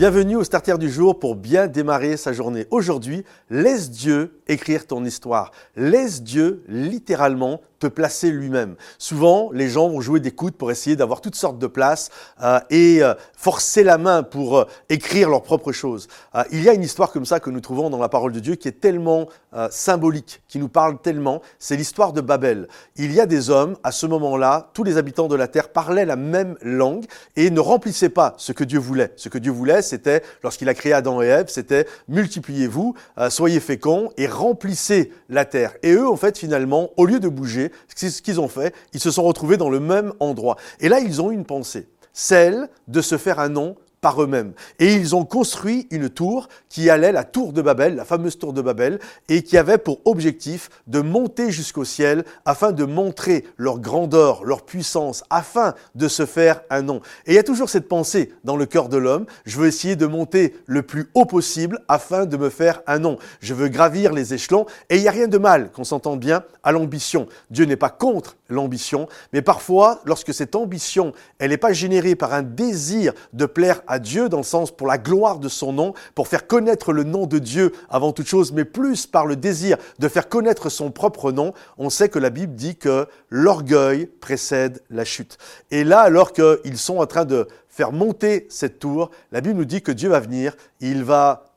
Bienvenue au Starter du jour pour bien démarrer sa journée. Aujourd'hui, laisse Dieu écrire ton histoire. Laisse Dieu littéralement te placer lui-même. Souvent, les gens vont jouer des coudes pour essayer d'avoir toutes sortes de places euh, et euh, forcer la main pour euh, écrire leurs propres choses. il y a une histoire comme ça que nous trouvons dans la parole de Dieu qui est tellement symbolique, qui nous parle tellement. C'est l'histoire de Babel. Il y a des hommes, à ce moment-là, tous les habitants de la terre parlaient la même langue et ne remplissaient pas ce que Dieu voulait. Ce que Dieu voulait, c'était, lorsqu'il a créé Adam et Ève, c'était multipliez-vous, soyez féconds et remplissez la terre. Et eux, en fait, finalement, au lieu de bouger, ce qu'ils ont fait, ils se sont retrouvés dans le même endroit. Et là, ils ont une pensée, celle de se faire un nom par eux-mêmes. Et ils ont construit une tour qui allait, la tour de Babel, la fameuse tour de Babel, et qui avait pour objectif de monter jusqu'au ciel afin de montrer leur grandeur, leur puissance, afin de se faire un nom. Et il y a toujours cette pensée dans le cœur de l'homme, je veux essayer de monter le plus haut possible afin de me faire un nom. Je veux gravir les échelons, et il n'y a rien de mal, qu'on s'entende bien, à l'ambition. Dieu n'est pas contre l'ambition, mais parfois, lorsque cette ambition, elle n'est pas générée par un désir de plaire à Dieu dans le sens pour la gloire de son nom, pour faire connaître le nom de Dieu avant toute chose, mais plus par le désir de faire connaître son propre nom, on sait que la Bible dit que l'orgueil précède la chute. Et là, alors qu'ils sont en train de faire monter cette tour, la Bible nous dit que Dieu va venir, il va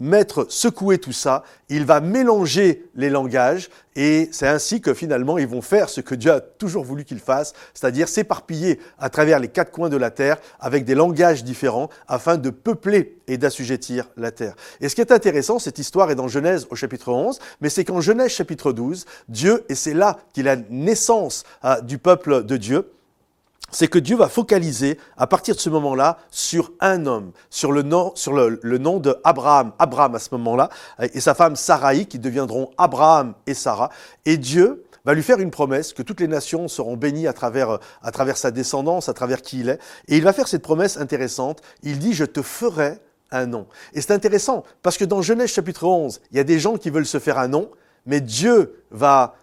mettre, secouer tout ça, il va mélanger les langages et c'est ainsi que finalement ils vont faire ce que Dieu a toujours voulu qu'ils fassent, c'est-à-dire s'éparpiller à travers les quatre coins de la terre avec des langages différents afin de peupler et d'assujettir la terre. Et ce qui est intéressant, cette histoire est dans Genèse au chapitre 11, mais c'est qu'en Genèse chapitre 12, Dieu, et c'est là qu'il a naissance euh, du peuple de Dieu, c'est que Dieu va focaliser à partir de ce moment-là sur un homme, sur le nom, sur le, nom de Abraham, Abraham à ce moment-là, et sa femme Sarai qui deviendront Abraham et Sarah. Et Dieu va lui faire une promesse que toutes les nations seront bénies à travers, à travers sa descendance, à travers qui il est. Et il va faire cette promesse intéressante. Il dit, je te ferai un nom. Et c'est intéressant parce que dans Genèse chapitre 11, il y a des gens qui veulent se faire un nom, mais Dieu va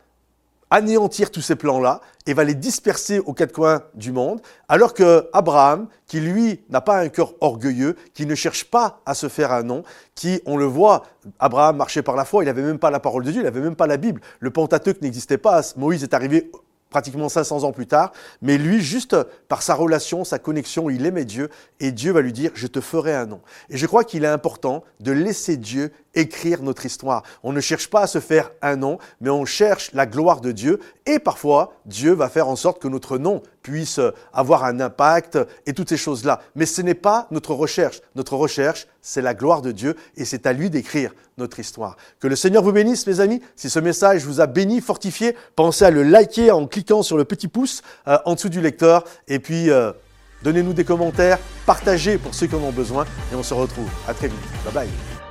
anéantir tous ces plans-là et va les disperser aux quatre coins du monde, alors que Abraham, qui lui n'a pas un cœur orgueilleux, qui ne cherche pas à se faire un nom, qui, on le voit, Abraham marchait par la foi, il n'avait même pas la parole de Dieu, il n'avait même pas la Bible, le Pentateuque n'existait pas, Moïse est arrivé pratiquement 500 ans plus tard, mais lui, juste par sa relation, sa connexion, il aimait Dieu, et Dieu va lui dire, je te ferai un nom. Et je crois qu'il est important de laisser Dieu écrire notre histoire. On ne cherche pas à se faire un nom, mais on cherche la gloire de Dieu, et parfois, Dieu va faire en sorte que notre nom puisse avoir un impact et toutes ces choses-là. Mais ce n'est pas notre recherche. Notre recherche, c'est la gloire de Dieu, et c'est à lui d'écrire notre histoire. Que le Seigneur vous bénisse, mes amis. Si ce message vous a béni, fortifié, pensez à le liker en cliquant sur le petit pouce euh, en dessous du lecteur. Et puis, euh, donnez-nous des commentaires, partagez pour ceux qui en ont besoin. Et on se retrouve. À très vite. Bye bye.